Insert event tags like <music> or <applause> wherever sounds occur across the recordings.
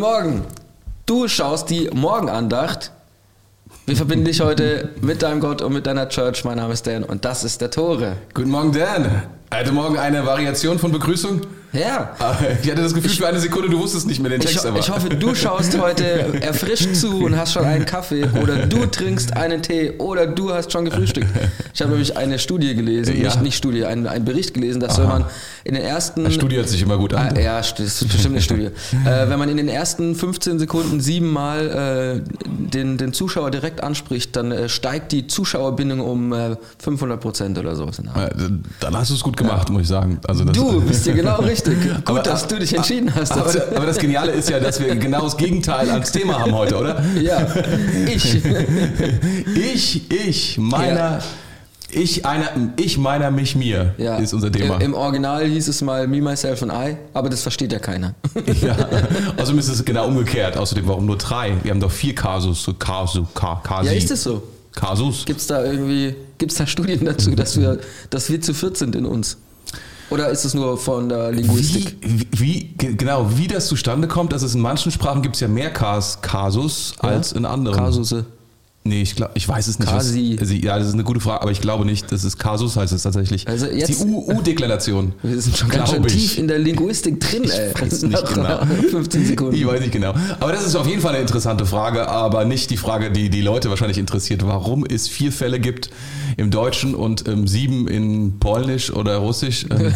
Guten Morgen. Du schaust die Morgenandacht. Wir verbinden dich heute mit deinem Gott und mit deiner Church. Mein Name ist Dan und das ist der Tore. Guten Morgen, Dan. Heute Morgen eine Variation von Begrüßung. Ja. Ich hatte das Gefühl, für eine Sekunde, du wusstest nicht mehr den Text. Ich, aber. ich hoffe, du schaust heute <laughs> erfrischt zu und hast schon einen Kaffee oder du trinkst einen Tee oder du hast schon gefrühstückt. Ich habe nämlich eine Studie gelesen, Ja. nicht, nicht Studie, einen, einen Bericht gelesen, dass wenn man in den ersten... Eine Studie hört sich immer gut an. Ah, ja, das ist bestimmt eine Studie. <laughs> äh, wenn man in den ersten 15 Sekunden siebenmal äh, den, den Zuschauer direkt anspricht, dann äh, steigt die Zuschauerbindung um äh, 500 Prozent oder so. Äh, Dann hast du es gut gemacht, muss ich sagen. Also Du <laughs> bist dir genau richtig. Gut, Aber- dass du dich entschieden hast. Aber, aber das Geniale ist ja, dass wir genau das Gegenteil als Thema haben heute, oder? ja, ich. <laughs> Ich, ich, meiner, ich, einer, ich, meiner, mich, mir Ja. ist unser Thema. Im, Original hieß es mal Me, Myself and I, aber das versteht ja keiner. <laughs> Ja. Außerdem ist es genau umgekehrt. Außerdem, warum nur drei? Wir haben doch vier Kasus. So Kasu, Ka, Kasi. Ja, ist es so? Kasus. Gibt es da irgendwie, gibt da Studien dazu, <laughs> dass wir, dass wir zu viert sind in uns? Oder ist es nur von der Linguistik? Wie, wie, wie, ge- genau, wie das zustande kommt, dass es in manchen Sprachen gibt es ja mehr Kas, Kasus als in anderen. Kasusse. Nee, ich, glaub, ich weiß es nicht. Kasi. Was, also, ja, das ist eine gute Frage, aber ich glaube nicht, das ist Kasus heißt es tatsächlich. Also jetzt- die U- U-Deklination. <laughs> Wir sind schon ganz schön ich. tief in der Linguistik drin, ey. weiß nicht <laughs> genau. 15 Sekunden. Ich weiß nicht genau. Aber das ist auf jeden Fall eine interessante Frage, aber nicht die Frage, die die Leute wahrscheinlich interessiert, warum es vier Fälle gibt im Deutschen und ähm, sieben in Polnisch oder Russisch ähm,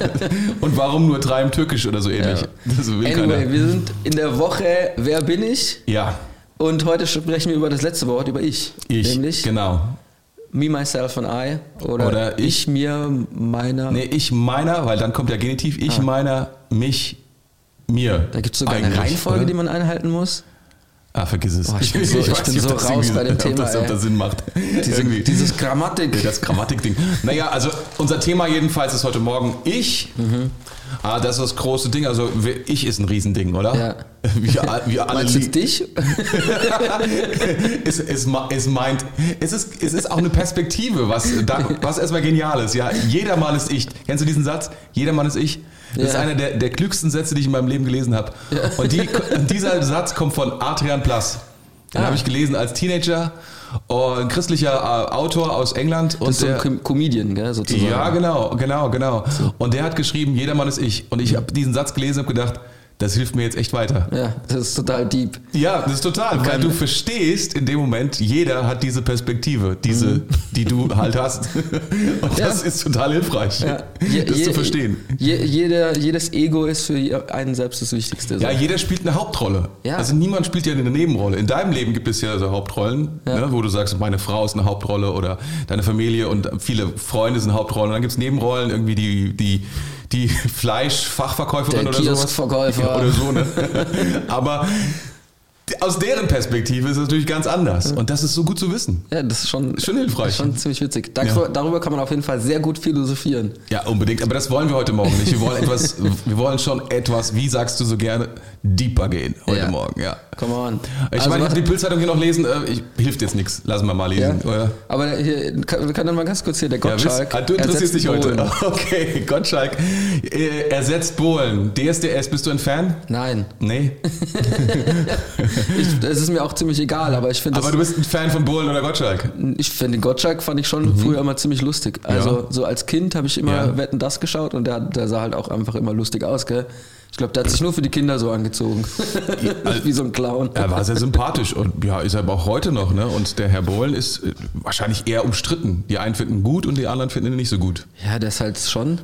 <laughs> und warum nur drei im Türkisch oder so ähnlich. Ja. Anyway, keiner. wir sind in der Woche Wer bin ich? Ja, Und heute sprechen wir über das letzte Wort, über ich. ich. Nämlich Genau. me, myself and I. Oder, Oder ich, ich- mir, meiner. Nee, ich meiner, weil dann kommt ja Genitiv, ich Ah. meiner, mich, mir. Da gibt es sogar eine Reihenfolge, oder? die man einhalten muss. Ah, vergiss es. Oh, ich bin <laughs> so- ich bin nicht, ob so das raus bei dem <laughs> ob Thema, Das, ob das Sinn macht. <laughs> Diese, dieses Grammatik. Das Grammatikding. Naja, also unser Thema jedenfalls ist heute Morgen ich. Ah, das ist das große Ding. Also ich ist ein Riesending, oder? Ja. Wir, wir alle Meinst du dich? es, es, es meint, es ist, es ist auch eine Perspektive, was, da, was erstmal genial ist. Ja, jeder Mann ist ich. Kennst du diesen Satz? Jeder Mann ist ich. Das ist Ja. einer der, der klügsten Sätze, die ich in meinem Leben gelesen habe. Und die, <laughs> dieser Satz kommt von Adrian Plass. Den Ah. habe ich gelesen als Teenager. Oh, ein christlicher äh, Autor aus England. Und Das ist so der, ein Com Comedian, gell, sozusagen. ja, genau, genau, genau. Und der hat geschrieben, jeder Mann ist ich. Und ich habe diesen Satz gelesen und gedacht, das hilft mir jetzt echt weiter. Ja, das ist total deep. Ja, das ist total, weil du verstehst in dem Moment, jeder hat diese Perspektive, diese, die du halt hast. <laughs> Und das Ja. ist total hilfreich, Ja. Je- das je- zu verstehen. Je, jeder, jedes Ego ist für einen selbst das Wichtigste. so. Ja, jeder spielt eine Hauptrolle. Ja. Also niemand spielt ja eine Nebenrolle. In deinem Leben gibt es ja so Hauptrollen, ne, wo du sagst, meine Frau ist eine Hauptrolle oder deine Familie und viele Freunde sind Hauptrollen. Und dann gibt es Nebenrollen, irgendwie die, die, die <laughs> Fleischfachverkäuferin Der oder. Ja, oder so, ne? <laughs> Aber aus deren Perspektive ist es natürlich ganz anders. Und das ist so gut zu wissen. Ja, das ist schon, Schon hilfreich. schon ziemlich witzig. Da, Ja. Darüber kann man auf jeden Fall sehr gut philosophieren. Ja, unbedingt. Aber das wollen wir heute Morgen nicht. Wir wollen etwas, <laughs> wir wollen schon etwas, wie sagst du so gerne, deeper gehen heute Ja. Morgen, ja. Come on. Ich Also meine, ich die Bildzeitung hier noch lesen. Äh, ich, hilft jetzt nichts. Lassen wir mal ja, lesen. Oder? aber hier, kann, wir können dann mal ganz kurz hier, der Ja, wisst- Gottschalk. ah, du interessierst dich heute. <laughs> Okay, Gottschalk äh, ersetzt Bohlen. DSDS, bist du ein Fan? Nein, Nee. <laughs> es ist mir auch ziemlich egal, aber ich finde Aber du bist ein Fan von Bohlen oder Gottschalk? Ich finde den Gottschalk fand ich schon früher immer ziemlich lustig. Also Mhm. Ja. so als Kind habe ich immer Ja. Wetten das geschaut und der, der sah halt auch einfach immer lustig aus, gell? Ich glaube, der hat sich nur für die Kinder so angezogen. <laughs> Wie so ein Clown. Er war sehr sympathisch und ja, ist er aber auch heute noch. Ne? Und der Herr Bohlen ist äh, wahrscheinlich eher umstritten. Die einen finden ihn gut und die anderen finden ihn nicht so gut. Ja, der ist halt schon,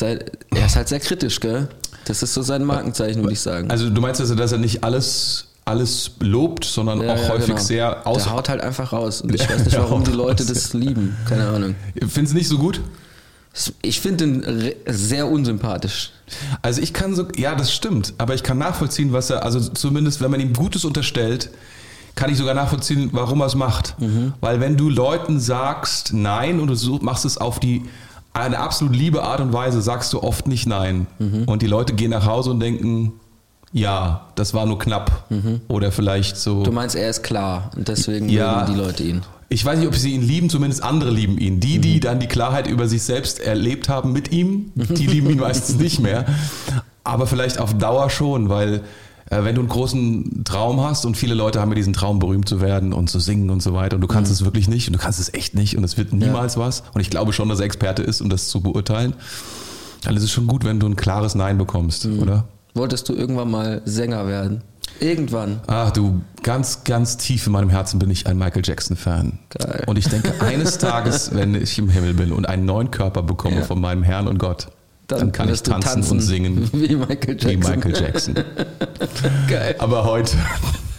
er ist halt sehr kritisch, gell? Das ist so sein Markenzeichen, würde ich sagen. Also du meinst also, dass er nicht alles, alles lobt, sondern Ja, auch ja, häufig genau. sehr aus. Der haut halt einfach raus. Und ich <laughs> weiß nicht, warum die Leute das lieben. Keine Ahnung. Findest du nicht so gut? Ich finde ihn sehr unsympathisch. Also ich kann so, ja, das stimmt, aber ich kann nachvollziehen, was er, also zumindest wenn man ihm Gutes unterstellt, kann ich sogar nachvollziehen, warum er es macht. Weil wenn du Leuten sagst Nein und du machst es auf die eine absolut liebe Art und Weise, sagst du oft nicht Nein. Und die Leute gehen nach Hause und denken, ja, das war nur knapp. Oder vielleicht so. Du meinst, er ist klar und deswegen Ja. mögen die Leute ihn. Ich weiß nicht, ob sie ihn lieben, zumindest andere lieben ihn. Die, die dann die Klarheit über sich selbst erlebt haben mit ihm, die lieben ihn <laughs> meistens nicht mehr. Aber vielleicht auf Dauer schon, weil äh, wenn du einen großen Traum hast und viele Leute haben ja diesen Traum, berühmt zu werden und zu singen und so weiter und du kannst es wirklich nicht und du kannst es echt nicht und es wird niemals was und ich glaube schon, dass er Experte ist, um das zu beurteilen, dann ist es schon gut, wenn du ein klares Nein bekommst, oder? Wolltest du irgendwann mal Sänger werden? Irgendwann. Ach du, ganz, ganz tief in meinem Herzen bin ich ein Michael Jackson-Fan. Und ich denke, eines <laughs> Tages, wenn ich im Himmel bin und einen neuen Körper bekomme Ja. von meinem Herrn und Gott, dann, kann ich du tanzen, und singen <laughs> Wie Michael Jackson. wie Michael Jackson. <laughs> Geil. Aber heute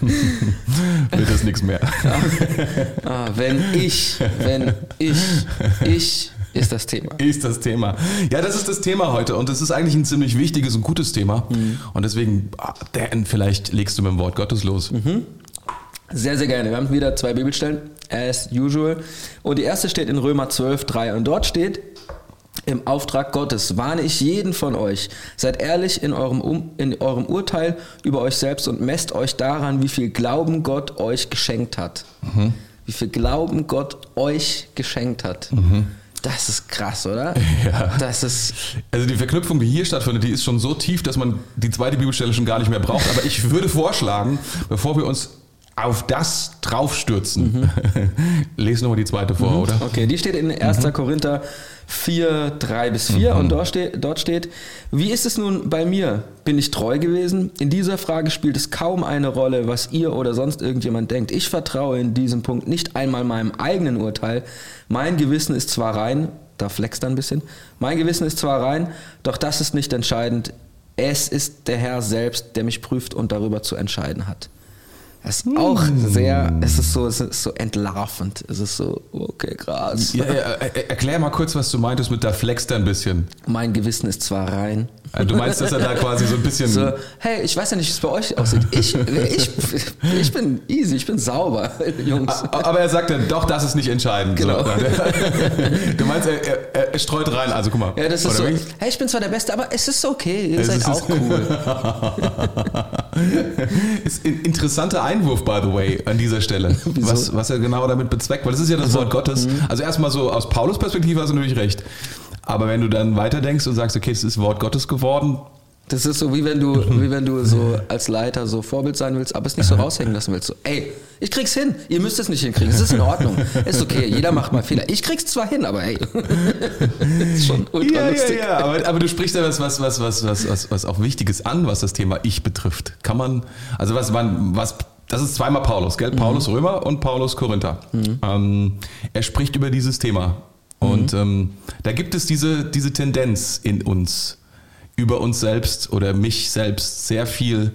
wird das nichts mehr. Ah, wenn ich, wenn ich, ich ist das Thema. <laughs> Ist das Thema. Ja, das ist das Thema heute und es ist eigentlich ein ziemlich wichtiges und gutes Thema. Mhm. Und deswegen, Dan, vielleicht legst du mit dem Wort Gottes los. Mhm. Sehr, sehr gerne. Wir haben wieder zwei Bibelstellen, as usual. Und die erste steht in Römer 12, 3. Und dort steht, im Auftrag Gottes warne ich jeden von euch. Seid ehrlich in eurem, um, in eurem Urteil über euch selbst und messt euch daran, wie viel Glauben Gott euch geschenkt hat. Wie viel Glauben Gott euch geschenkt hat. Das ist krass, oder? <laughs> Ja. Das ist. Also die Verknüpfung, die hier stattfindet, die ist schon so tief, dass man die zweite Bibelstelle schon gar nicht mehr braucht. Aber ich würde vorschlagen, bevor wir uns auf das draufstürzen, <laughs> lesen nochmal die zweite vor, oder? Okay, die steht in 1. Mhm. Korinther 4, 3 bis 4 und dort steht, dort steht, wie ist es nun bei mir? Bin ich treu gewesen? In dieser Frage spielt es kaum eine Rolle, was ihr oder sonst irgendjemand denkt. Ich vertraue in diesem Punkt nicht einmal meinem eigenen Urteil. Mein Gewissen ist zwar rein, da flext ein bisschen, mein Gewissen ist zwar rein, doch das ist nicht entscheidend. Es ist der Herr selbst, der mich prüft und darüber zu entscheiden hat. Das ist auch sehr, es ist so, es ist so entlarvend. Es ist so, okay, krass. Ja, ja, er- erklär mal kurz, was du meintest mit da flext er ein bisschen. Mein Gewissen ist zwar rein. Also Du meinst, dass er da quasi so ein bisschen. So, hey, ich weiß ja nicht, wie es bei euch aussieht. Ich, ich, ich bin easy, ich bin sauber, <laughs> Jungs. Aber er sagt dann, doch, das ist nicht entscheidend. Genau. <laughs> Du meinst, er, er, er streut rein, also guck mal. Ja, das ist so, wie? hey, ich bin zwar der Beste, aber es ist okay, ihr Es seid ist- auch cool. <laughs> Ist ein interessanter Einwurf, by the way, an dieser Stelle. Was, was er genau damit bezweckt, weil das ist ja das Wort Gottes. Mhm. Also erstmal so aus Paulus Perspektive hast du natürlich recht. Aber wenn du dann weiterdenkst und sagst, okay, es ist Wort Gottes geworden, Das ist so, wie wenn du, wie wenn du so als Leiter so Vorbild sein willst, aber es nicht so raushängen lassen willst. So, ey, ich krieg's hin, ihr müsst es nicht hinkriegen, es ist in Ordnung, ist okay, jeder macht mal Fehler. Ich krieg's zwar hin, aber hey, <laughs> ist schon ultra ja, ja, lustig. ja, aber, aber du sprichst ja was, was, was, was, was, was, was auch Wichtiges an, was das Thema Ich betrifft. Kann man, also was, man, was, das ist zweimal Paulus, gell? Paulus Römer und Paulus Korinther. Ähm, er spricht über dieses Thema. Und ähm, da gibt es diese, diese Tendenz in uns, über uns selbst oder mich selbst sehr viel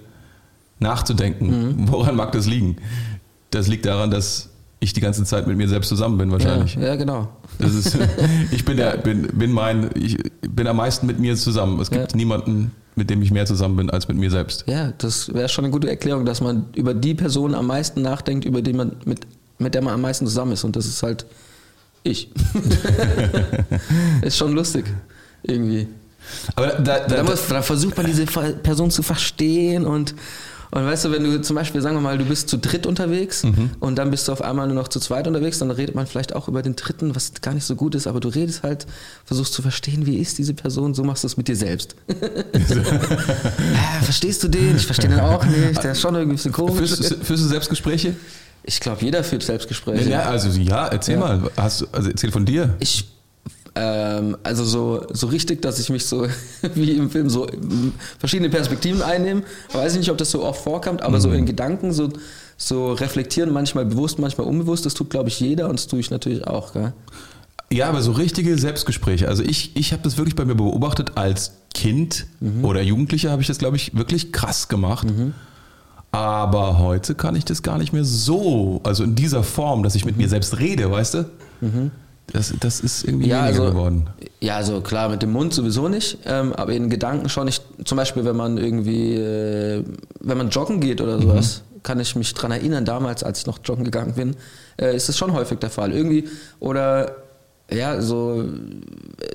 nachzudenken. Woran mag das liegen? Das liegt daran, dass ich die ganze Zeit mit mir selbst zusammen bin, wahrscheinlich. Ja, ja, genau. Das ist, <laughs> ich bin, der, bin, bin, mein, ich bin am meisten mit mir zusammen. Es gibt Ja. niemanden, mit dem ich mehr zusammen bin als mit mir selbst. Ja, das wäre schon eine gute Erklärung, dass man über die Person am meisten nachdenkt, über die man mit, mit der man am meisten zusammen ist. Und das ist halt ich. <laughs> ist schon lustig. Irgendwie. Aber da, da, Da, muss, da versucht man diese Person zu verstehen und, und weißt du, wenn du zum Beispiel, sagen wir mal, du bist zu dritt unterwegs Mhm. und dann bist du auf einmal nur noch zu zweit unterwegs, dann redet man vielleicht auch über den dritten, was gar nicht so gut ist, aber du redest halt, versuchst zu verstehen, wie ist diese Person, so machst du es mit dir selbst. Ah, <laughs> Verstehst du den? Ich verstehe den auch nicht, der ist schon irgendwie ein bisschen komisch. führst, führst du Selbstgespräche? Ich glaube, jeder führt Selbstgespräche. Ja, also ja, erzähl Ja. mal. Hast, also erzähl von dir. Ich, ähm, also so, so richtig, dass ich mich so, <laughs> wie im Film, so verschiedene Perspektiven einnehme. Weiß ich nicht, ob das so oft vorkommt, aber so in Gedanken, so, so reflektieren, manchmal bewusst, manchmal unbewusst, das tut, glaube ich, jeder und das tue ich natürlich auch. Gell? Ja, aber so richtige Selbstgespräche. Also ich, ich habe das wirklich bei mir beobachtet als Kind oder Jugendlicher habe ich das, glaube ich, wirklich krass gemacht. Aber heute kann ich das gar nicht mehr so, also in dieser Form, dass ich mit mir selbst rede, weißt du? Das, das ist irgendwie Ja, weniger also, geworden. ja, also klar, mit dem Mund sowieso nicht, ähm, aber in Gedanken schon nicht. Zum Beispiel, wenn man irgendwie, äh, wenn man joggen geht oder sowas, kann ich mich dran erinnern, damals, als ich noch joggen gegangen bin, äh, ist das schon häufig der Fall. Irgendwie, oder ja, so,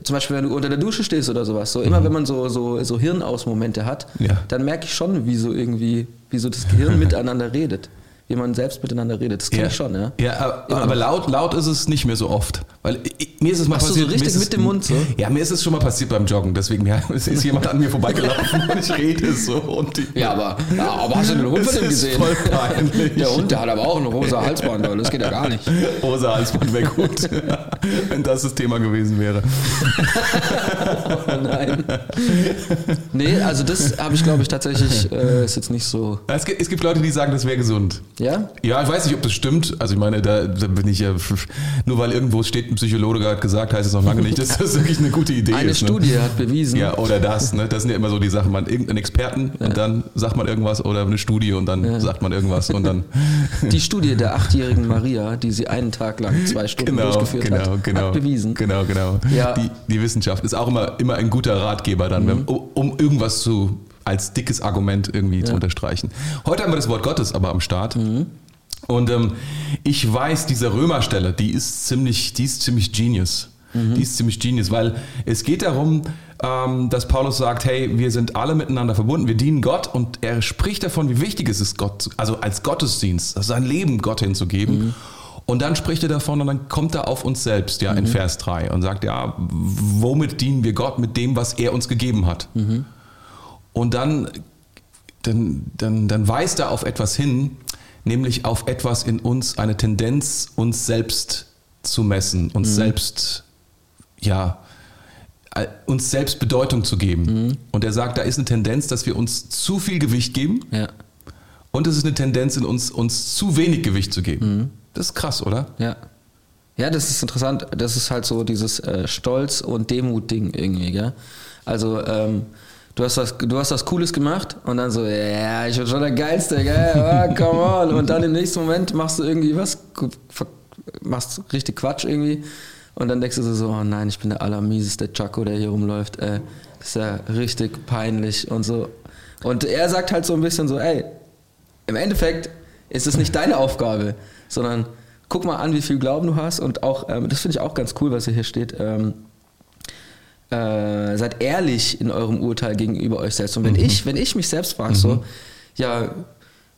zum Beispiel, wenn du unter der Dusche stehst oder sowas, so immer wenn man so, so, so Hirnausmomente hat, Ja. dann merke ich schon, wie so irgendwie, wie so das Gehirn <laughs> miteinander redet. Wie man selbst miteinander redet. Das kenne ich schon, ja. Ja, aber, aber laut, laut ist es nicht mehr so oft. Weil ich, mir ist es mal du passiert. so richtig mit dem Mund so? Ja, mir ist es schon mal passiert beim Joggen. Deswegen ja, ist jemand an mir vorbeigelaufen <laughs> und ich rede so. Und die, Ja, aber, ja, aber hast du den Hund von dem gesehen? voll peinlich. Der Hund, der hat aber auch ein rosa Halsband, das geht ja gar nicht. Rosa Halsband wäre gut, <laughs> wenn das das Thema gewesen wäre. Oh nein. Nee, also das habe ich, glaube ich, tatsächlich, äh, ist jetzt nicht so. Es gibt, es gibt Leute, die sagen, das wäre gesund. Ja? Ja, ich weiß nicht, ob das stimmt. Also ich meine, da, da bin ich ja, nur weil irgendwo steht, ein Psychologe hat gesagt, heißt es noch lange nicht, dass das wirklich eine gute Idee Eine ist. Ne? Studie hat bewiesen, Ja, oder das, ne? Das sind ja immer so die Sachen, man irgendeinen Experten und dann sagt man irgendwas oder eine Studie und dann sagt man irgendwas und dann die Studie der achtjährigen Maria, die sie einen Tag lang zwei Stunden genau, durchgeführt genau, hat, genau, hat bewiesen. Genau, genau. Ja. Die, die Wissenschaft ist auch immer, immer ein guter Ratgeber dann, wenn, um, um irgendwas zu als dickes Argument irgendwie zu unterstreichen. Heute haben wir das Wort Gottes aber am Start. Und ähm, ich weiß, diese Römerstelle, die ist ziemlich, die ist ziemlich genius. Die ist ziemlich genius, weil es geht darum, ähm, dass Paulus sagt, hey, wir sind alle miteinander verbunden, wir dienen Gott und er spricht davon, wie wichtig es ist, Gott, also als Gottesdienst, also sein Leben Gott hinzugeben. Und dann spricht er davon und dann kommt er auf uns selbst, ja, in Vers 3 und sagt, ja, womit dienen wir Gott? Mit dem, was er uns gegeben hat. Und dann, dann, dann, dann weist er auf etwas hin, nämlich auf etwas in uns, eine Tendenz, uns selbst zu messen, uns selbst, ja, äh, uns selbst Bedeutung zu geben. Und er sagt, da ist eine Tendenz, dass wir uns zu viel Gewicht geben Ja, und es ist eine Tendenz in uns, uns zu wenig Gewicht zu geben. Das ist krass, oder? ja. Ja, das ist interessant. Das ist halt so dieses äh, Stolz- und Demut-Ding irgendwie, gell? Also, ähm, du hast, was, du hast was Cooles gemacht und dann so, ja, ich bin schon der Geilste, gell? Oh, come on. Und dann im nächsten Moment machst du irgendwie was, machst richtig Quatsch irgendwie und dann denkst du so, oh nein, ich bin der allermieseste Chaco, der hier rumläuft. Äh, das ist ja richtig peinlich und so. Und er sagt halt so ein bisschen so, ey, im Endeffekt ist es nicht deine Aufgabe, sondern guck mal an, wie viel Glauben du hast und auch, ähm, das finde ich auch ganz cool, was hier steht, ähm, äh, seid ehrlich in eurem Urteil gegenüber euch selbst. Und wenn ich, wenn ich mich selbst frage, so, ja,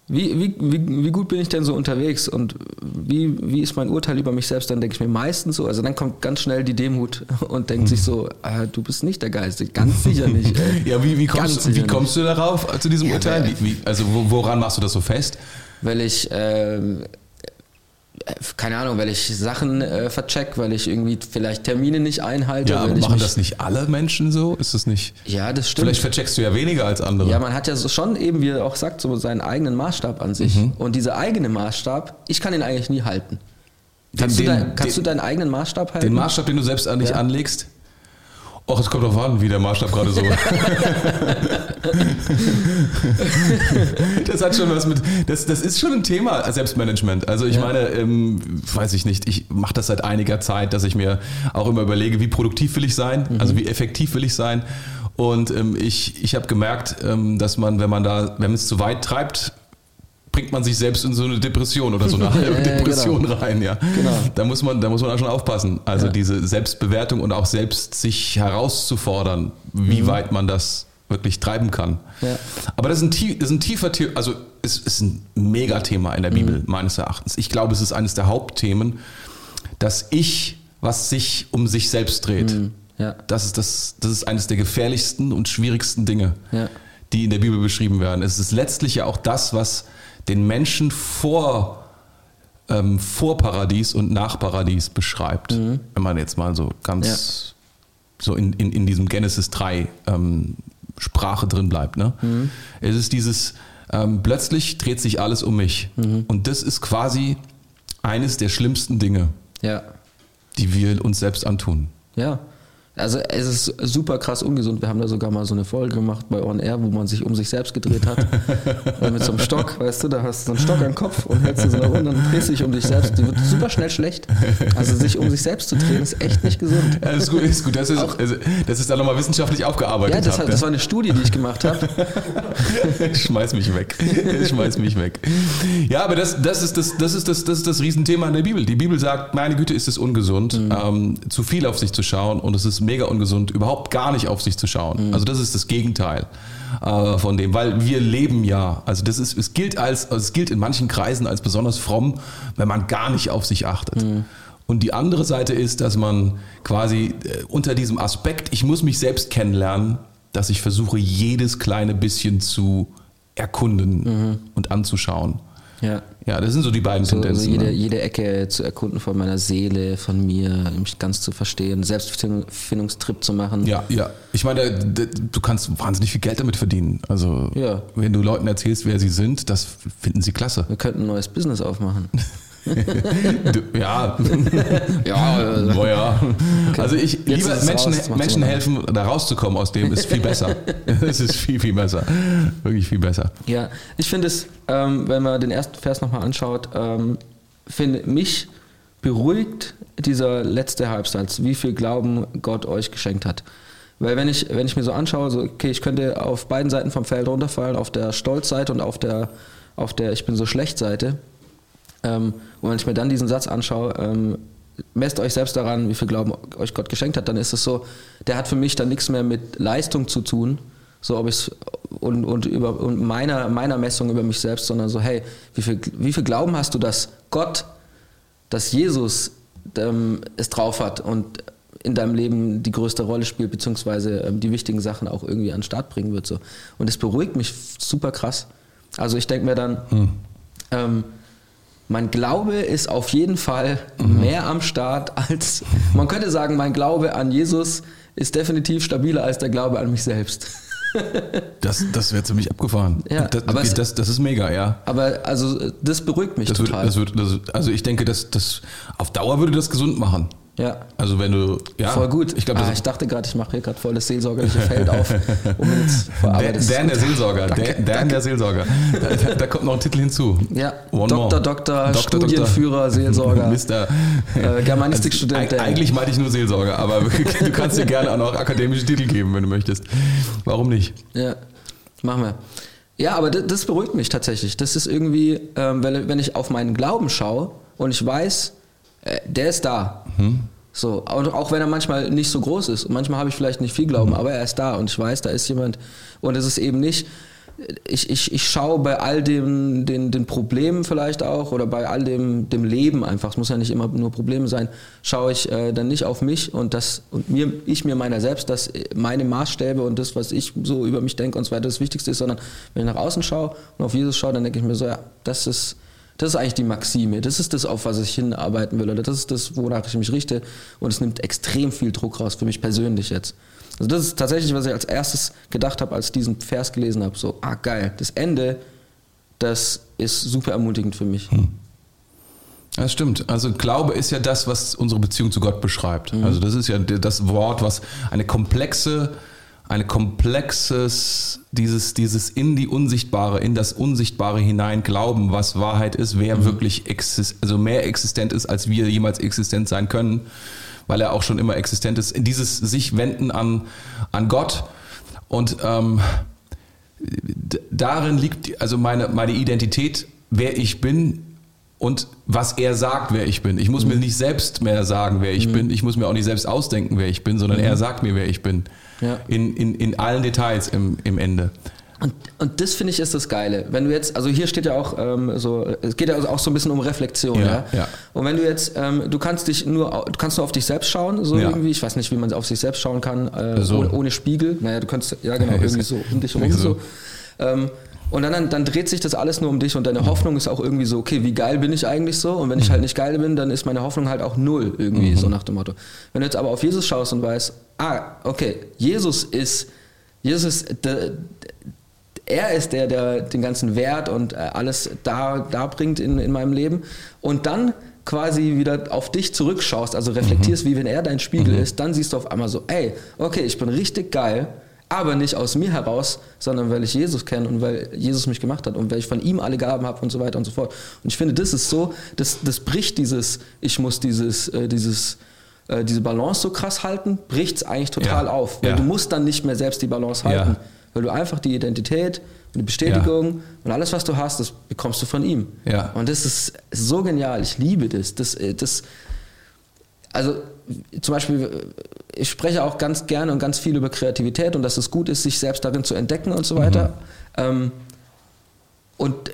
wie, wie, wie, wie gut bin ich denn so unterwegs und wie, wie ist mein Urteil über mich selbst, dann denke ich mir meistens so, also dann kommt ganz schnell die Demut und denkt sich so, ah, du bist nicht der Geiste, ganz sicher nicht. ey. <laughs> Ja, wie, wie, kommst, wie kommst du darauf, äh, zu diesem Ja, Urteil? also wo, woran machst du das so fest? weil ich, äh, keine Ahnung, weil ich Sachen äh, vercheck, weil ich irgendwie vielleicht Termine nicht einhalte. Ja, aber machen das nicht alle Menschen so? Ist das nicht? Ja, das stimmt. Vielleicht vercheckst du ja weniger als andere. ja, man hat ja so schon eben, wie er auch sagt, so seinen eigenen Maßstab an sich. Mhm. Und dieser eigene Maßstab, ich kann ihn eigentlich nie halten. Kannst, Den- du, den- dein, kannst den- du deinen eigenen Maßstab halten? Den Maßstab, den du selbst an dich Ja. anlegst? Och, es kommt drauf an, wie der Maßstab gerade so. das hat schon was mit. Das, das ist schon ein Thema, Selbstmanagement. Also ich Ja. meine, ähm, weiß ich nicht, ich mache das seit einiger Zeit, dass ich mir auch immer überlege, wie produktiv will ich sein, Mhm. also wie effektiv will ich sein. Und ähm, ich, ich habe gemerkt, ähm, dass man, wenn man da, wenn man es zu weit treibt, bringt man sich selbst in so eine Depression oder so eine <laughs> halbe Depression genau. rein, ja. Genau. Da muss man, da muss man auch schon aufpassen. Also Ja. diese Selbstbewertung und auch selbst sich herauszufordern, wie weit man das wirklich treiben kann. Mhm. Ja. Aber das ist ein, tie- das ist ein tiefer, also es ist ein Megathema in der Bibel, Mhm. meines Erachtens. Ich glaube, es ist eines der Hauptthemen, dass ich, was sich um sich selbst dreht, Ja. das, ist das, das ist eines der gefährlichsten und schwierigsten Dinge, Ja. die in der Bibel beschrieben werden. Es ist letztlich ja auch das, was den Menschen vor, ähm, vor Paradies und nach Paradies beschreibt. Wenn man jetzt mal so ganz so in, in, in diesem Genesis 3 ähm, Sprache drin bleibt. Ne? Es ist dieses, ähm, plötzlich dreht sich alles um mich. Und das ist quasi eines der schlimmsten Dinge, Ja. die wir uns selbst antun. Ja. Also es ist super krass ungesund. Wir haben da sogar mal so eine Folge gemacht bei On Air, wo man sich um sich selbst gedreht hat. <laughs> Äh, Mit so einem Stock, weißt du, da hast du so einen Stock am Kopf und hältst du so nach unten und drehst dich um dich selbst. Die wird super schnell schlecht. Also sich um sich selbst zu drehen, ist echt nicht gesund. Ja, das ist gut, ist gut. Das ist, also, das ist dann nochmal wissenschaftlich aufgearbeitet. Ja, das, hat, ne? das war eine Studie, die ich gemacht habe. <laughs> Schmeiß mich weg. Ich schmeiß mich weg. Ja, aber das, das, ist das, das, ist das, das ist das Riesenthema in der Bibel. Die Bibel sagt, meine Güte, ist es ungesund, ähm, zu viel auf sich zu schauen und es ist mega ungesund, überhaupt gar nicht auf sich zu schauen. Also das ist das Gegenteil äh, von dem, weil wir leben ja, also das ist, es gilt als, also es gilt in manchen Kreisen als besonders fromm, wenn man gar nicht auf sich achtet. Und die andere Seite ist, dass man quasi äh, unter diesem Aspekt, ich muss mich selbst kennenlernen, dass ich versuche, jedes kleine bisschen zu erkunden und anzuschauen. Ja. Ja, das sind so die beiden So, Tendenzen. jede, ne? jede Ecke zu erkunden von meiner Seele, von mir, mich ganz zu verstehen, Selbstfindungstrip zu machen. Ja, ja. Ich meine, du kannst wahnsinnig viel Geld damit verdienen. Also, Ja. wenn du Leuten erzählst, wer sie sind, das finden sie klasse. Wir könnten ein neues Business aufmachen. <laughs> Ja, <laughs> ja, naja. Also ich Jetzt liebe ist es Menschen, raus, Menschen helfen, da rauszukommen aus dem, ist viel besser. <laughs> Es ist viel, viel besser. Wirklich viel besser. Ja, ich finde es, ähm, wenn man den ersten Vers nochmal anschaut, ähm, finde mich beruhigt dieser letzte Halbsatz, wie viel Glauben Gott euch geschenkt hat. Weil wenn ich, wenn ich mir so anschaue, so, okay, ich könnte auf beiden Seiten vom Feld runterfallen, auf der Stolzseite und auf der, auf der Ich bin so schlecht Seite. Ähm, und wenn ich mir dann diesen Satz anschaue, ähm, messt euch selbst daran, wie viel Glauben euch Gott geschenkt hat, dann ist es so, der hat für mich dann nichts mehr mit Leistung zu tun, so ob ich und, und über und meiner, meiner Messung über mich selbst, sondern so, hey, wie viel, wie viel Glauben hast du, dass Gott, dass Jesus ähm, es drauf hat und in deinem Leben die größte Rolle spielt, beziehungsweise ähm, die wichtigen Sachen auch irgendwie an den Start bringen wird. So. Und das beruhigt mich super krass. Also ich denke mir dann, ähm, mein Glaube ist auf jeden Fall mehr am Start als, man könnte sagen, mein Glaube an Jesus ist definitiv stabiler als der Glaube an mich selbst. <laughs> Das, das wäre ziemlich abgefahren. Ja, das, aber es- das, das ist mega, ja. Aber also das beruhigt mich Das total. das würde, das, also ich denke, dass das auf Dauer würde das gesund machen. Ja. Also wenn du, ja, Voll gut. Ich glaube, ah, ich dachte gerade, ich mache hier gerade voll das seelsorgerliche Feld auf. Um jetzt, Dan, Dan der. Seelsorger, Danke, Dan, Dan danke. der Seelsorger. Da, da, kommt noch ein Titel hinzu. Ja, One Doktor. Doktor, Doktor, Studienführer, Seelsorger. <laughs> Mister. Äh, Germanistikstudent, Also, eigentlich meinte ich nur Seelsorger, aber <laughs> du kannst dir gerne auch noch akademische Titel geben, wenn du möchtest. Warum nicht? Ja, machen wir. Ja, aber das, das beruhigt mich tatsächlich. Das ist irgendwie, ähm, wenn, wenn ich auf meinen Glauben schaue und ich weiß, äh, der ist da. So, auch wenn er manchmal nicht so groß ist. Und manchmal habe ich vielleicht nicht viel Glauben, aber er ist da und ich weiß, da ist jemand. Und es ist eben nicht, ich, ich, ich schaue bei all dem, den, den Problemen vielleicht auch oder bei all dem, dem Leben einfach, es muss ja nicht immer nur Probleme sein, schaue ich äh, dann nicht auf mich und das und mir, ich mir meiner selbst, dass meine Maßstäbe und das, was ich so über mich denke und so weiter das Wichtigste ist, sondern wenn ich nach außen schaue und auf Jesus schaue, dann denke ich mir so, ja, das ist, das ist eigentlich die Maxime, das ist das, auf was ich hinarbeiten will oder das ist das, wonach ich mich richte und es nimmt extrem viel Druck raus für mich persönlich jetzt. Also das ist tatsächlich, was ich als erstes gedacht habe, als ich diesen Vers gelesen habe. So, ah geil, das Ende, das ist super ermutigend für mich. Das stimmt. Also Glaube ist ja das, was unsere Beziehung zu Gott beschreibt. Mhm. Also das ist ja das Wort, was eine komplexe, eine komplexes, dieses, dieses in die Unsichtbare, in das Unsichtbare hinein glauben, was Wahrheit ist, wer Mhm. wirklich exist, also mehr existent ist, als wir jemals existent sein können, weil er auch schon immer existent ist. In dieses sich wenden an, an Gott und ähm, darin liegt also meine, meine Identität, wer ich bin und was er sagt, wer ich bin. Ich muss mir nicht selbst mehr sagen, wer ich bin. Ich muss mir auch nicht selbst ausdenken, wer ich bin, sondern er sagt mir, wer ich bin. Ja. In, in, in allen Details im, im Ende. Und, und das finde ich ist das Geile. Wenn du jetzt, also hier steht ja auch ähm, so, es geht ja also auch so ein bisschen um Reflexion, Ja, ja. ja. Und wenn du jetzt, ähm, du kannst dich nur, du kannst nur auf dich selbst schauen, so Ja. irgendwie. Ich weiß nicht, wie man auf sich selbst schauen kann, äh, So. ohne, ohne Spiegel. Naja, du kannst, ja genau, <laughs> irgendwie so um dich herum so. so. Ähm, und dann, dann, dreht sich das alles nur um dich und deine Hoffnung ist auch irgendwie so, okay, wie geil bin ich eigentlich so? Und wenn ich halt nicht geil bin, dann ist meine Hoffnung halt auch null irgendwie, so nach dem Motto. Wenn du jetzt aber auf Jesus schaust und weißt, ah, okay, Jesus ist, Jesus ist, der, er ist der, der den ganzen Wert und äh, alles da, da bringt in, in meinem Leben. Und dann quasi wieder auf dich zurückschaust, also reflektierst, wie wenn er dein Spiegel ist, dann siehst du auf einmal so, ey, okay, ich bin richtig geil, aber nicht aus mir heraus, sondern weil ich Jesus kenne und weil Jesus mich gemacht hat und weil ich von ihm alle Gaben habe und so weiter und so fort. Und ich finde, das ist so, das, das bricht dieses, ich muss dieses, äh, dieses, äh, diese Balance so krass halten, bricht es eigentlich total Ja, auf. Weil ja. du musst dann nicht mehr selbst die Balance Ja. halten. Weil du einfach die Identität und die Bestätigung und alles, was du hast, das bekommst du von ihm. Ja. Und das ist so genial. Ich liebe das. Das, äh, das also zum Beispiel, ich spreche auch ganz gerne und ganz viel über Kreativität und dass es gut ist, sich selbst darin zu entdecken und so weiter. Ähm, und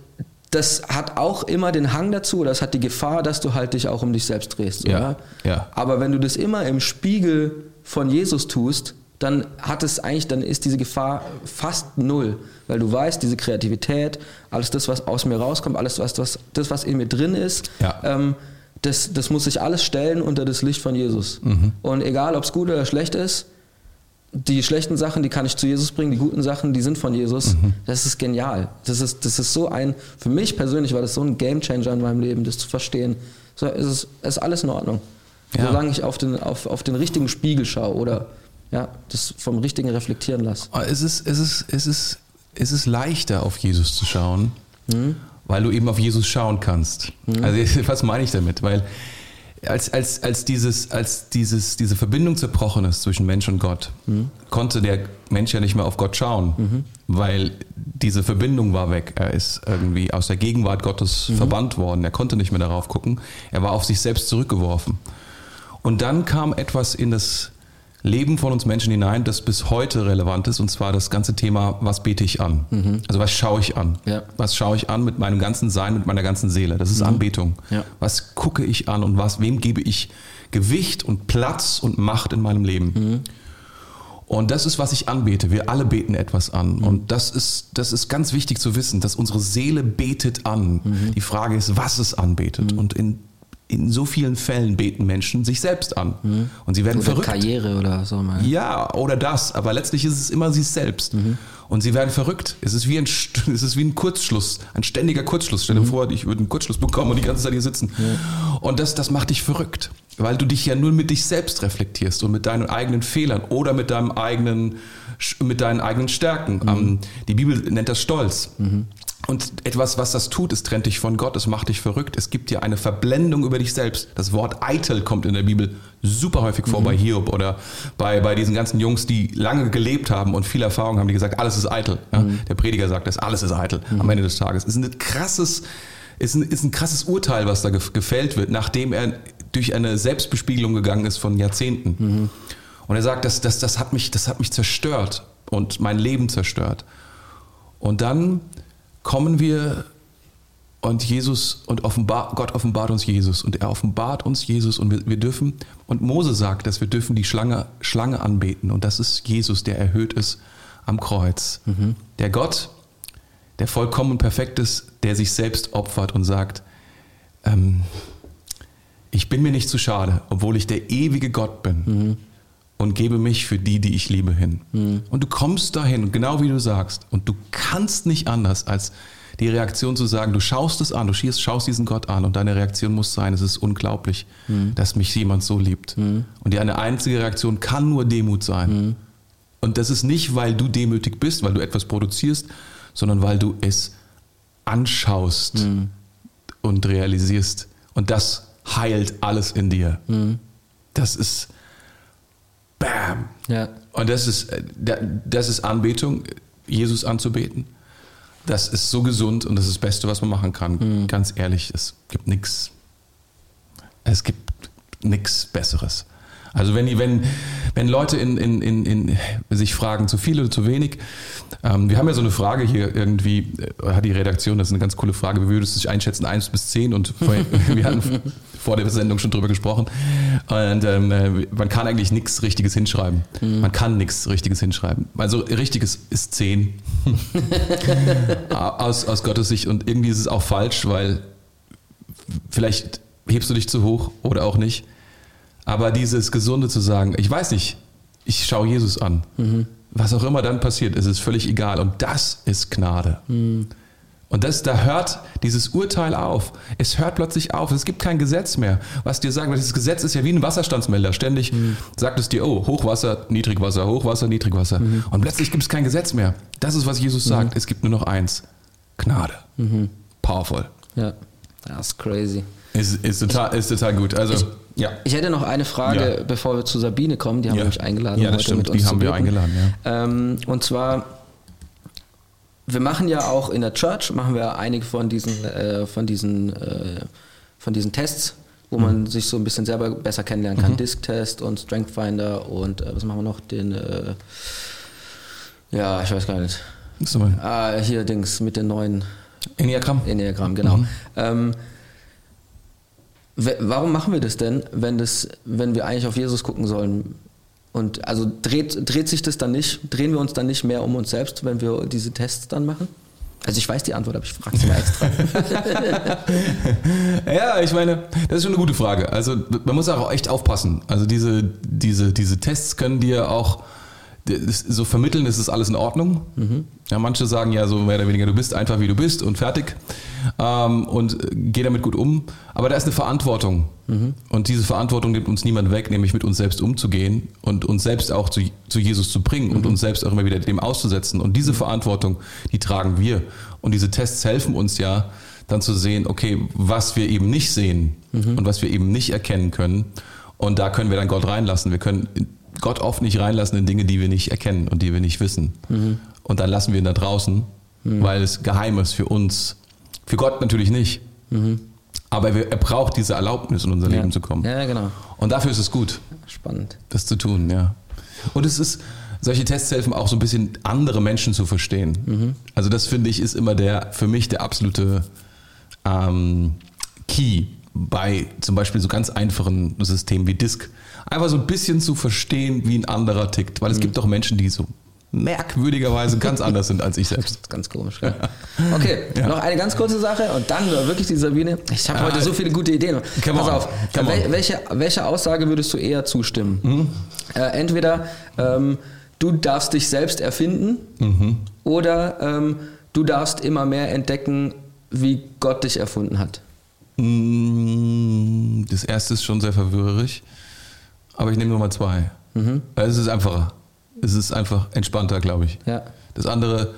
das hat auch immer den Hang dazu, das hat die Gefahr, dass du halt dich auch um dich selbst drehst. Ja, Oder? ja. Aber wenn du das immer im Spiegel von Jesus tust, dann hat es eigentlich, dann ist diese Gefahr fast null, weil du weißt, diese Kreativität, alles das, was aus mir rauskommt, alles was, was das, was in mir drin ist, Ja. ähm, das, das muss sich alles stellen unter das Licht von Jesus. Mhm. Und egal, ob es gut oder schlecht ist, die schlechten Sachen, die kann ich zu Jesus bringen, die guten Sachen, die sind von Jesus. Mhm. Das ist genial. Das ist, das ist so ein, für mich persönlich war das so ein Gamechanger in meinem Leben, das zu verstehen. So, es ist, es ist alles in Ordnung. Ja. Solange ich auf den, auf, auf den richtigen Spiegel schaue oder ja, das vom Richtigen reflektieren lasse. Aber Es ist, es, ist, es, ist, es ist leichter, auf Jesus zu schauen, weil du eben auf Jesus schauen kannst. Also, <laughs> was meine ich damit? Weil als, als, als, dieses, als dieses, diese Verbindung zerbrochen ist zwischen Mensch und Gott, konnte der Mensch ja nicht mehr auf Gott schauen, weil diese Verbindung war weg. Er ist irgendwie aus der Gegenwart Gottes verbannt worden. Er konnte nicht mehr darauf gucken. Er war auf sich selbst zurückgeworfen. Und dann kam etwas in das Leben von uns Menschen hinein, das bis heute relevant ist, und zwar das ganze Thema, was bete ich an? Also was schaue ich an? Ja. Was schaue ich an mit meinem ganzen Sein, mit meiner ganzen Seele? Das ist Anbetung. Ja. Was gucke ich an und was, wem gebe ich Gewicht und Platz und Macht in meinem Leben? Und das ist, was ich anbete. Wir alle beten etwas an. Und das ist, das ist ganz wichtig zu wissen, dass unsere Seele betet an. Die Frage ist, was es anbetet. Und in, in so vielen Fällen beten Menschen sich selbst an. Und sie werden Oder verrückt. Karriere oder so mal. Ja, oder das, aber letztlich ist es immer sie selbst. Und sie werden verrückt. Es ist wie ein, <laughs> es ist wie ein Kurzschluss, ein ständiger Kurzschluss. Stell dir vor, ich würde einen Kurzschluss bekommen und die ganze Zeit hier sitzen. Und das, das macht dich verrückt, weil du dich ja nur mit dich selbst reflektierst und mit deinen eigenen Fehlern oder mit deinem eigenen, mit deinen eigenen Stärken. Ähm, die Bibel nennt das Stolz. Und etwas, was das tut, es trennt dich von Gott, es macht dich verrückt, es gibt dir eine Verblendung über dich selbst. Das Wort eitel kommt in der Bibel super häufig vor bei Hiob oder bei, bei diesen ganzen Jungs, die lange gelebt haben und viel Erfahrung haben, die gesagt, alles ist eitel. Ja? Der Prediger sagt das, alles ist eitel am Ende des Tages. Es ist ein krasses, ist ein, ist ein krasses Urteil, was da gef- gefällt wird, nachdem er durch eine Selbstbespiegelung gegangen ist von Jahrzehnten. Und er sagt, das, das, das, hat mich, das hat mich zerstört und mein Leben zerstört. Und dann kommen wir und Jesus und offenbar, Gott offenbart uns Jesus und er offenbart uns Jesus und wir, wir dürfen, und Mose sagt, dass wir dürfen die Schlange, Schlange anbeten und das ist Jesus, der erhöht ist am Kreuz. Der Gott, der vollkommen perfekt ist, der sich selbst opfert und sagt, ähm, ich bin mir nicht zu schade, obwohl ich der ewige Gott bin und gebe mich für die, die ich liebe, hin. Und du kommst dahin, genau wie du sagst, und du kannst nicht anders, als die Reaktion zu sagen, du schaust es an, du schaust, schaust diesen Gott an und deine Reaktion muss sein, es ist unglaublich, dass mich jemand so liebt. Und die eine einzige Reaktion kann nur Demut sein. Und das ist nicht, weil du demütig bist, weil du etwas produzierst, sondern weil du es anschaust und realisierst. Und das heilt alles in dir. Das ist Bam. Ja. Und das ist, äh, da- das ist Anbetung, Jesus anzubeten. Das ist so gesund und das ist das Beste, was man machen kann. Ganz ehrlich, es gibt nichts. Es gibt nichts Besseres. Also wenn, wenn, wenn Leute in, in, in, in sich fragen, zu viel oder zu wenig, ähm, wir haben ja so eine Frage hier irgendwie, äh, hat die Redaktion, das ist eine ganz coole Frage, wie würdest du dich einschätzen, 1 bis 10 und vorhin, <laughs> wir hatten vor der Sendung schon drüber gesprochen und ähm, äh, man kann eigentlich nichts Richtiges hinschreiben. Man kann nichts Richtiges hinschreiben. Also Richtiges ist 10 <laughs> aus, aus Gottes Sicht und irgendwie ist es auch falsch, weil vielleicht hebst du dich zu hoch oder auch nicht. Aber dieses Gesunde zu sagen, ich weiß nicht, ich schaue Jesus an. Was auch immer dann passiert, es ist völlig egal. Und das ist Gnade. Und das, da hört dieses Urteil auf. Es hört plötzlich auf. Es gibt kein Gesetz mehr, was dir sagt, weil dieses Gesetz ist ja wie ein Wasserstandsmelder. Ständig sagt es dir, oh, Hochwasser, Niedrigwasser, Hochwasser, Niedrigwasser. Und plötzlich gibt es kein Gesetz mehr. Das ist, was Jesus sagt. Es gibt nur noch eins. Gnade. Powerful. Ja. Das ist crazy. Ist, ist, total, ist total gut. Also, ja. Ich hätte noch eine Frage, Ja. bevor wir zu Sabine kommen. Die haben Ja. wir nämlich eingeladen. Ja, das heute stimmt. mit uns Die haben wir eingeladen, Ähm, und zwar, wir machen ja auch in der Church, machen wir einige von diesen, äh, von diesen, äh, von diesen Tests, wo Mhm. man sich so ein bisschen selber besser kennenlernen kann. Disk-Test und Strength Finder und äh, was machen wir noch? Den, äh, ja, ich weiß gar nicht. Ah, hier Dings mit den neuen Enneagramm. Enneagramm, genau. Ähm, w- warum machen wir das denn, wenn, das, wenn wir eigentlich auf Jesus gucken sollen? Und also dreht, dreht sich das dann nicht, drehen wir uns dann nicht mehr um uns selbst, wenn wir diese Tests dann machen? Also ich weiß die Antwort, aber ich frage sie mal extra. <laughs> Ja, ich meine, das ist schon eine gute Frage. Also man muss auch echt aufpassen. Also diese, diese, diese Tests können dir auch so vermitteln, es ist alles in Ordnung. Ja, manche sagen ja so mehr oder weniger, du bist einfach wie du bist und fertig ähm, und äh, geh damit gut um. Aber da ist eine Verantwortung. Und diese Verantwortung nimmt uns niemand weg, nämlich mit uns selbst umzugehen und uns selbst auch zu, zu Jesus zu bringen und uns selbst auch immer wieder dem auszusetzen. Und diese Verantwortung, die tragen wir. Und diese Tests helfen uns ja, dann zu sehen, okay, was wir eben nicht sehen und was wir eben nicht erkennen können. Und da können wir dann Gott reinlassen. Wir können Gott oft nicht reinlassen in Dinge, die wir nicht erkennen und die wir nicht wissen. Und dann lassen wir ihn da draußen, weil es geheim ist für uns. Für Gott natürlich nicht. Aber wir, er braucht diese Erlaubnis, in unser Leben zu kommen. Ja, genau. Und dafür ist es gut, Spannend. das zu tun, ja. Und es ist, solche Tests helfen auch so ein bisschen andere Menschen zu verstehen. Also das finde ich ist immer der, für mich der absolute ähm, Key bei zum Beispiel so ganz einfachen Systemen wie Disk. Einfach so ein bisschen zu verstehen, wie ein anderer tickt. Weil es gibt doch Menschen, die so merkwürdigerweise ganz anders sind als ich selbst. Das ist ganz komisch. Gell? <laughs> Okay, noch eine ganz kurze Sache und dann wirklich die Sabine. Ich habe Ah, heute so viele gute Ideen. Pass on, auf, wel welche, welche Aussage würdest du eher zustimmen? Äh, entweder ähm, du darfst dich selbst erfinden oder ähm, du darfst immer mehr entdecken, wie Gott dich erfunden hat. Mm, Das erste ist schon sehr verwirrerig, aber ich nehme Nummer zwei. Es ist einfacher. Es ist einfach entspannter, glaube ich. Ja. Das andere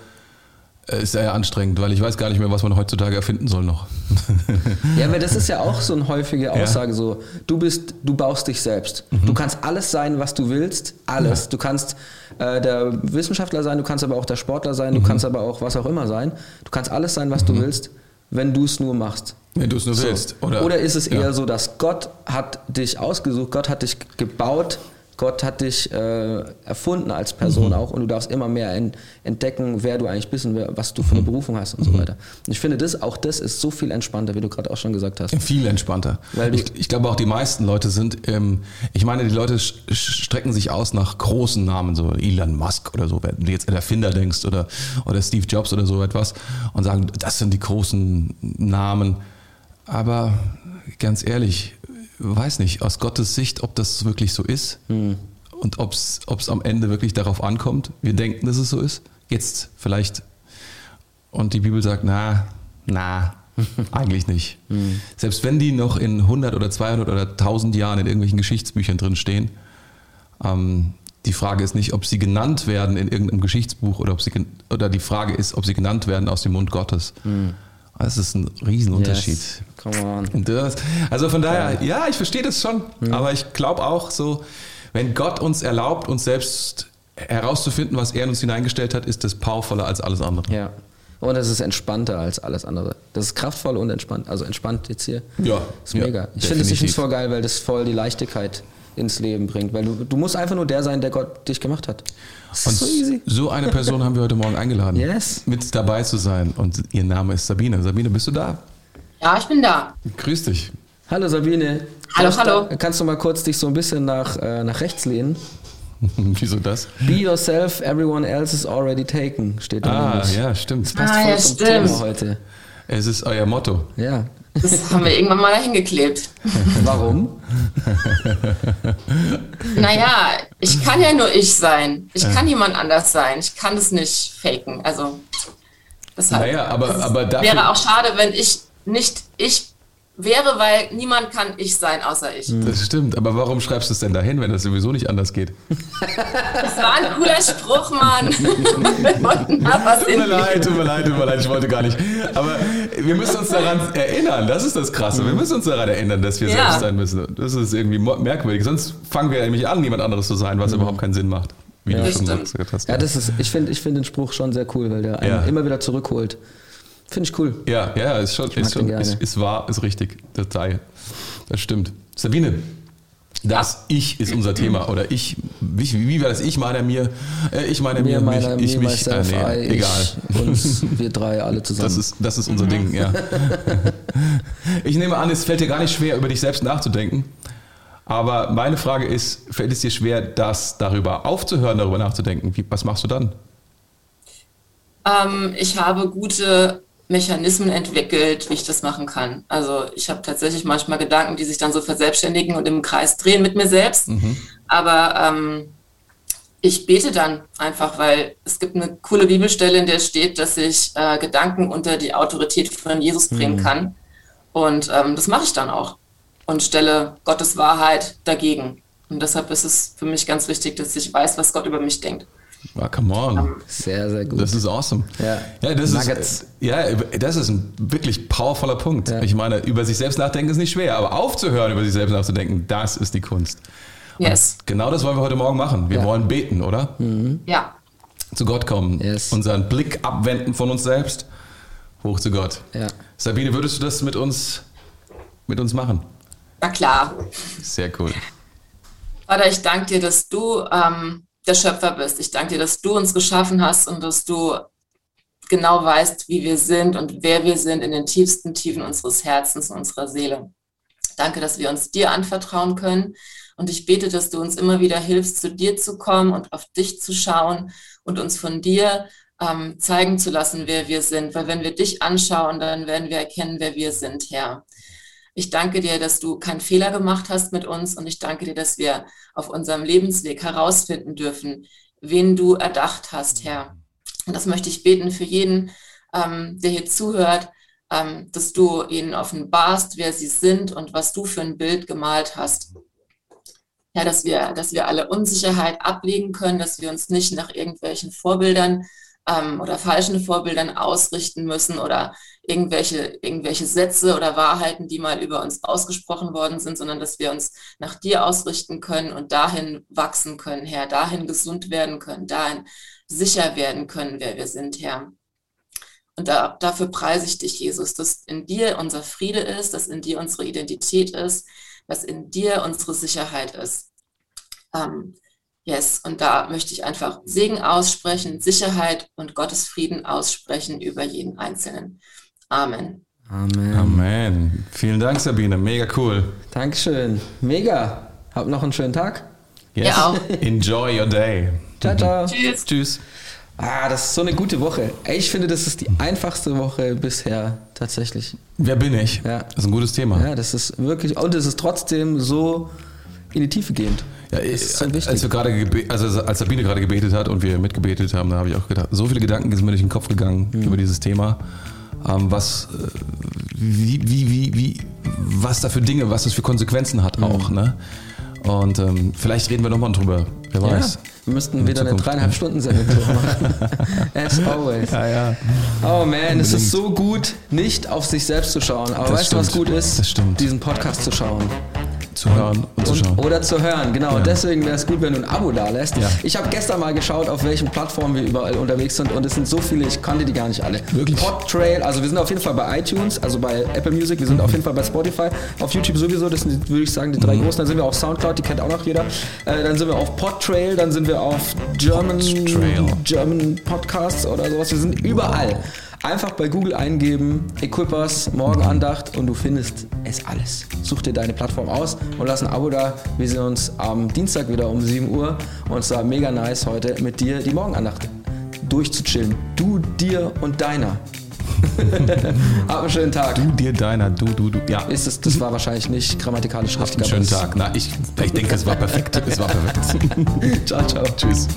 äh, ist sehr anstrengend, weil ich weiß gar nicht mehr, was man heutzutage erfinden soll noch. <laughs> Ja, aber das ist ja auch so eine häufige Aussage so. Du bist, du baust dich selbst. Du kannst alles sein, was du willst. Alles. Du kannst äh, der Wissenschaftler sein, du kannst aber auch der Sportler sein, du kannst aber auch was auch immer sein. Du kannst alles sein, was du willst, wenn du es nur machst. Wenn du es nur So. willst. Oder, Oder, ist es Ja. eher so, dass Gott hat dich ausgesucht, Gott hat dich gebaut, Gott hat dich äh, erfunden als Person Mhm. auch und du darfst immer mehr en- entdecken, wer du eigentlich bist und was du Mhm. für eine Berufung hast und so weiter. Und ich finde, das, auch das ist so viel entspannter, wie du gerade auch schon gesagt hast. Viel entspannter. Weil ich, ich glaube auch die meisten Leute sind, ähm, ich meine, die Leute strecken sich aus nach großen Namen, so Elon Musk oder so, wenn du jetzt an Erfinder denkst oder, oder Steve Jobs oder so etwas und sagen, das sind die großen Namen. Aber ganz ehrlich, weiß nicht, aus Gottes Sicht, ob das wirklich so ist und ob es am Ende wirklich darauf ankommt. Wir denken, dass es so ist. Jetzt vielleicht. Und die Bibel sagt, na, na, <laughs> eigentlich nicht. Selbst wenn die noch in 100 oder 200 oder 1000 Jahren in irgendwelchen Geschichtsbüchern drin stehen, ähm, die Frage ist nicht, ob sie genannt werden in irgendeinem Geschichtsbuch oder ob sie oder die Frage ist, ob sie genannt werden aus dem Mund Gottes. Das ist ein Riesenunterschied. Yes. Come on. <laughs> Und das, also von daher, ja, ich verstehe das schon. Aber ich glaube auch so, wenn Gott uns erlaubt, uns selbst herauszufinden, was er in uns hineingestellt hat, ist das powervoller als alles andere. Ja. Und es ist entspannter als alles andere. Das ist kraftvoll und entspannt. Also entspannt jetzt hier. Ja, ist ja, mega. Ich finde es voll geil, weil das voll die Leichtigkeit ins Leben bringt. Weil du, du musst einfach nur der sein, der Gott dich gemacht hat. Das Und ist so easy. so eine Person haben wir heute Morgen eingeladen, Yes. mit dabei zu sein. Und ihr Name ist Sabine. Sabine, bist du da? Ja, ich bin da. Grüß dich. Hallo Sabine. Hallo, Darfst hallo. Kannst du mal kurz dich so ein bisschen nach, äh, nach rechts lehnen? <laughs> Wieso das? Be yourself, everyone else is already taken, steht da. Ah, nämlich. ja, stimmt. Passt Ah, voll ja, zum stimmt. Thema heute. Es ist euer Motto. Ja. Das haben wir irgendwann mal dahin geklebt. Warum? Naja, ich kann ja nur ich sein. Ich kann niemand anders sein. Ich kann das nicht faken. Also, deshalb. Naja, aber, aber dafür. wäre auch schade, wenn ich nicht ich wäre, weil niemand kann ich sein, außer ich. Das stimmt, aber warum schreibst du es denn dahin, wenn das sowieso nicht anders geht? Das war ein cooler Spruch, Mann. Tut mir leid, tut mir leid, tut mir leid, ich wollte gar nicht. Aber wir müssen uns daran erinnern, das ist das Krasse. Wir müssen uns daran erinnern, dass wir Ja. selbst sein müssen. Das ist irgendwie merkwürdig. Sonst fangen wir nämlich an, niemand anderes zu sein, was überhaupt keinen Sinn macht. Wie du Das schon gesagt hast. Ja, das ist, ich finde ich find den Spruch schon sehr cool, weil der einen Ja. immer wieder zurückholt. Finde ich cool. Ja, ja, ist schon, ist, schon ist, ist wahr, ist richtig. Total. Das stimmt. Sabine, Das Ich ist unser Thema. Oder ich, wie, wie war das? Ich, meiner, mir, äh, ich, meiner, mir, Mir, meiner, mich, ich, mir, mich, äh, nee, egal. Ich, uns, <laughs> wir drei alle zusammen. Das ist, das ist unser Ding, ja. <laughs> Ich nehme an, es fällt dir gar nicht schwer, über dich selbst nachzudenken. Aber meine Frage ist, fällt es dir schwer, das darüber aufzuhören, darüber nachzudenken? Wie, was machst du dann? Ähm, ich habe gute Mechanismen entwickelt, wie ich das machen kann. Also ich habe tatsächlich manchmal Gedanken, die sich dann so verselbstständigen und im Kreis drehen mit mir selbst. Aber ähm, ich bete dann einfach, weil es gibt eine coole Bibelstelle, in der steht, dass ich äh, Gedanken unter die Autorität von Jesus bringen kann. Und ähm, das mache ich dann auch und stelle Gottes Wahrheit dagegen. Und deshalb ist es für mich ganz wichtig, dass ich weiß, was Gott über mich denkt. Ah, come on. sehr, sehr gut. Das ist awesome. Ja. ja das Nuggets. ist ja, das ist ein wirklich powervoller Punkt. Ja. Ich meine, über sich selbst nachdenken ist nicht schwer, aber aufzuhören, über sich selbst nachzudenken, das ist die Kunst. Und Yes. Genau das wollen wir heute Morgen machen. Wir Ja. wollen beten, oder? Ja. Zu Gott kommen, Yes. unseren Blick abwenden von uns selbst, hoch zu Gott. Ja. Sabine, würdest du das mit uns, mit uns machen? Na klar. Sehr cool. Vater, ich danke dir, dass du ähm, der Schöpfer bist. Ich danke dir, dass du uns geschaffen hast und dass du genau weißt, wie wir sind und wer wir sind in den tiefsten Tiefen unseres Herzens und unserer Seele. Danke, dass wir uns dir anvertrauen können. Und ich bete, dass du uns immer wieder hilfst, zu dir zu kommen und auf dich zu schauen und uns von dir ähm, zeigen zu lassen, wer wir sind. Weil wenn wir dich anschauen, dann werden wir erkennen, wer wir sind, Herr. Ich danke dir, dass du keinen Fehler gemacht hast mit uns und ich danke dir, dass wir auf unserem Lebensweg herausfinden dürfen, wen du erdacht hast, Herr. Und das möchte ich beten für jeden, ähm, der hier zuhört, ähm, dass du ihnen offenbarst, wer sie sind und was du für ein Bild gemalt hast. Ja, dass wir, dass wir alle Unsicherheit ablegen können, dass wir uns nicht nach irgendwelchen Vorbildern ähm, oder falschen Vorbildern ausrichten müssen oder irgendwelche, irgendwelche Sätze oder Wahrheiten, die mal über uns ausgesprochen worden sind, sondern dass wir uns nach dir ausrichten können und dahin wachsen können, Herr, dahin gesund werden können, dahin sicher werden können, wer wir sind, Herr. Und da, dafür preise ich dich, Jesus, dass in dir unser Friede ist, dass in dir unsere Identität ist, dass in dir unsere Sicherheit ist. Ähm, yes, und da möchte ich einfach Segen aussprechen, Sicherheit und Gottes Frieden aussprechen über jeden Einzelnen. Amen. Amen. Amen. Vielen Dank, Sabine. Mega cool. Dankeschön. Mega. Habt noch einen schönen Tag. Yes. Ja, auch. Enjoy your day. Ciao, ciao. <laughs> Tschüss. Tschüss. Ah, das ist so eine gute Woche. Ich finde, das ist die einfachste Woche bisher tatsächlich. Wer bin ich? Ja. Das ist ein gutes Thema. Ja, das ist wirklich, und es ist trotzdem so in die Tiefe gehend. Ja, ist so als wir gerade also als Sabine gerade gebetet hat und wir mitgebetet haben, da habe ich auch gedacht, so viele Gedanken sind mir durch den Kopf gegangen Mhm. über dieses Thema. Ähm, was, äh, wie, wie, wie, wie, was da für Dinge, was das für Konsequenzen hat Mhm. auch, ne? Und ähm, vielleicht reden wir nochmal drüber, wer Ja, weiß. wir müssten In wieder eine Zukunft. dreieinhalb Stunden Sendung machen. <laughs> As always. Ja, ja. Oh man, es ist so gut, nicht auf sich selbst zu schauen. Aber Das weißt du, was gut ist? Das stimmt. Diesen Podcast zu schauen. Zu hören und zu schauen. Oder zu hören, genau. Ja. Deswegen wäre es gut, wenn du ein Abo da lässt. Ja. Ich habe gestern mal geschaut, auf welchen Plattformen wir überall unterwegs sind und es sind so viele, ich kannte die gar nicht alle. Wirklich? Podtrail, also wir sind auf jeden Fall bei iTunes, also bei Apple Music, wir sind Mhm. auf jeden Fall bei Spotify, auf YouTube sowieso, das sind, würde ich sagen, die drei großen. Dann sind wir auf Soundcloud, die kennt auch noch jeder. Äh, dann sind wir auf Podtrail, dann sind wir auf German, Podtrail. German Podcasts oder sowas. Wir sind überall. Einfach bei Google eingeben, Equippers, Morgenandacht und du findest es alles. Such dir deine Plattform aus und lass ein Abo da. Wir sehen uns am Dienstag wieder um 7 Uhr und es war mega nice heute mit dir die Morgenandacht durchzuchillen. Du, dir und deiner. <laughs> Hab einen schönen Tag. Du, dir, deiner, du, du, du. Ja, Ist es, das war wahrscheinlich nicht grammatikalisch habt richtig. einen aber schönen Tag. Na, ich, ich denke, es war perfekt. Es war perfekt. <laughs> Ciao, ciao. Tschüss.